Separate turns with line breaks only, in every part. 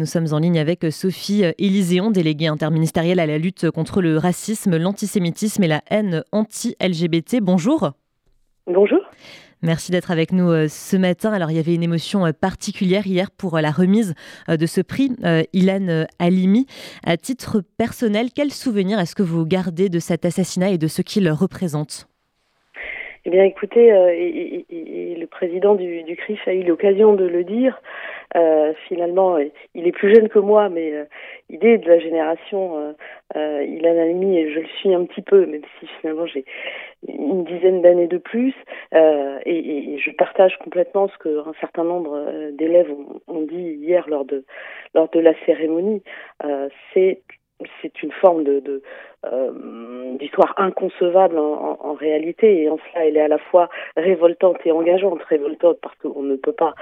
Nous sommes en ligne avec Sophie Élyséon, déléguée interministérielle à la lutte contre le racisme, l'antisémitisme et la haine anti-LGBT. Bonjour.
Bonjour.
Merci d'être avec nous euh, ce matin. Alors, il y avait une émotion euh, particulière hier pour euh, la remise de ce prix, Ilan Halimi. À titre personnel, quel souvenir est-ce que vous gardez de cet assassinat et de ce qu'il représente?
Eh bien, écoutez, et, le président du, CRIF a eu l'occasion de le dire. Euh, finalement, il est plus jeune que moi, mais euh, il est de la génération euh, euh il a ami et je le suis un petit peu, même si finalement j'ai une dizaine d'années de plus. Et, et, je partage complètement ce qu'un certain nombre d'élèves ont, ont, dit hier lors de lors de la cérémonie. C'est c'est une forme de, de euh, d'histoire inconcevable en, en, réalité. Et en cela elle est à la fois révoltante et engageante. Révoltante parce qu'on ne peut pas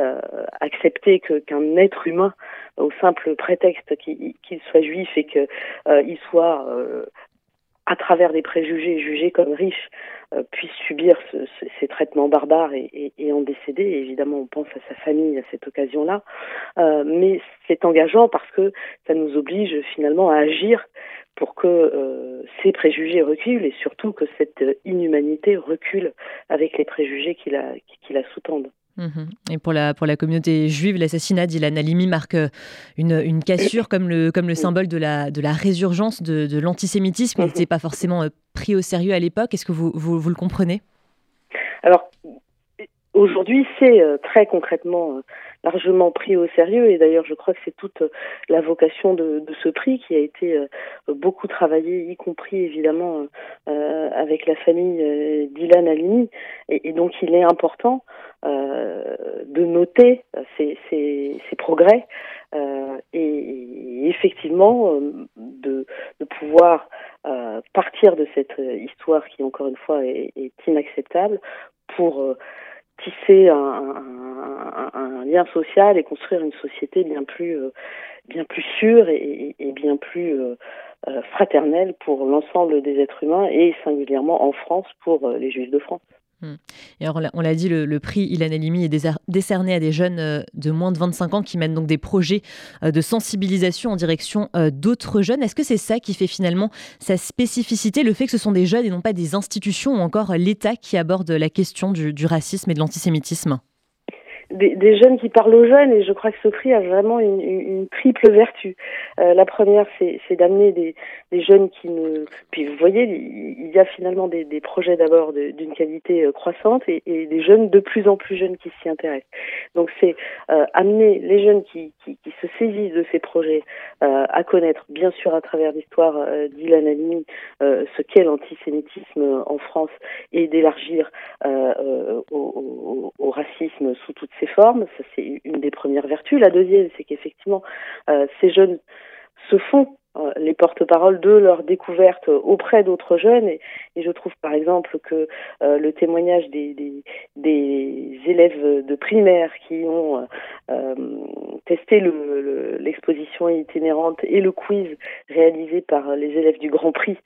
euh, accepter que qu'un être humain au simple prétexte qu'il soit juif et qu'il euh, soit euh, à travers des préjugés jugés comme riches, euh, subir ce, ces traitements barbares et, et, et, en décéder. évidemment, on pense à sa famille à cette occasion-là. Euh, mais c'est engageant parce que ça nous oblige finalement à agir pour que euh, ces préjugés reculent et surtout que cette inhumanité recule avec les préjugés qui la, qui la sous-tendent.
Mhm. Et pour la, pour la communauté juive, l'assassinat d'Ilan Halimi marque euh, une, une, cassure comme le, comme le symbole de la, de la résurgence de, de l'antisémitisme. Il n'était pas forcément euh, pris au sérieux à l'époque. Est-ce que vous, vous, vous, le comprenez?
Alors, aujourd'hui, c'est euh, très concrètement largement pris au sérieux. Et d'ailleurs je crois que c'est toute la vocation de, de, ce prix qui a été beaucoup travaillé, y compris évidemment euh, avec la famille d'Ilan Halimi. Et, donc il est important euh, de noter ces, progrès euh, et, effectivement euh, de, de pouvoir euh, partir de cette histoire qui encore une fois est, est inacceptable pour tisser un, lien social et construire une société bien plus bien plus sûre et, et bien plus fraternelle pour l'ensemble des êtres humains et singulièrement en France pour les Juifs de France.
Hmm. Et on l'a dit, le, prix Ilan Halimi est décerné à des jeunes euh, de moins de 25 ans qui mènent donc des projets euh, de sensibilisation en direction euh, d'autres jeunes. Est-ce que c'est ça qui fait finalement sa spécificité, le fait que ce sont des jeunes et non pas des institutions ou encore l'État qui aborde la question du racisme et de l'antisémitisme?
Des, des, jeunes qui parlent aux jeunes et je crois que ce prix a vraiment une, une, triple vertu. Euh, la première, c'est d'amener des, des, jeunes qui ne... Puis vous voyez, il y a finalement des, des projets d'abord d'une qualité euh, croissante et, et, des jeunes de plus en plus jeunes qui s'y intéressent. Donc c'est euh, amener les jeunes qui, qui, qui, se saisissent de ces projets euh, à connaître, bien sûr à travers l'histoire euh, d'Ilan Halimi, euh, ce qu'est l'antisémitisme en France et d'élargir au, au, au racisme sous toutes ses formes, ça c'est une des premières vertus. La deuxième, c'est qu'effectivement, euh, ces jeunes se font euh, les porte-paroles de leur découverte auprès d'autres jeunes et, je trouve par exemple que euh, le témoignage des, élèves de primaire qui ont testé le, itinérante et le quiz réalisé par les élèves du Grand Prix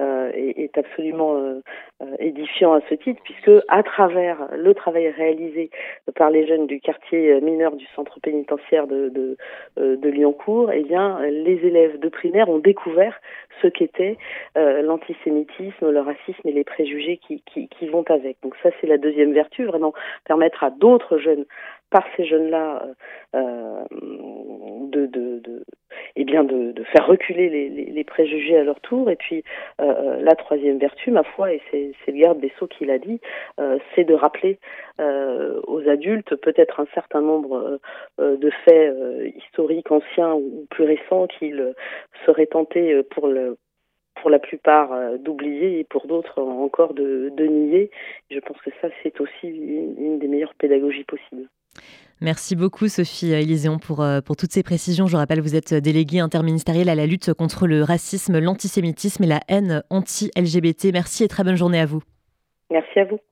euh, est, absolument euh, édifiant à ce titre puisque à travers le travail réalisé par les jeunes du quartier mineur du centre pénitentiaire de, de, de Lyoncourt, eh bien les élèves de primaire ont découvert ce qu'était euh, l'antisémitisme, le racisme et les préjugés qui, vont avec. Donc ça, c'est la deuxième vertu, vraiment permettre à d'autres jeunes, par ces jeunes-là, euh, euh de, eh bien de, faire reculer les, préjugés à leur tour. Et puis euh, euh la troisième vertu, ma foi, et c'est le garde des Sceaux qui l'a dit, euh, c'est de rappeler aux adultes peut-être un certain nombre de faits historiques anciens ou plus récents qu'ils seraient tentés pour le pour la plupart d'oublier et pour d'autres encore de, nier. Je pense que ça, c'est aussi une des meilleures pédagogies possibles.
Merci beaucoup Sophie Élyséon pour, euh, pour toutes ces précisions. Je rappelle, vous êtes déléguée interministérielle à la lutte contre le racisme, l'antisémitisme et la haine anti-LGBT. Merci et très bonne journée à vous.
Merci à vous.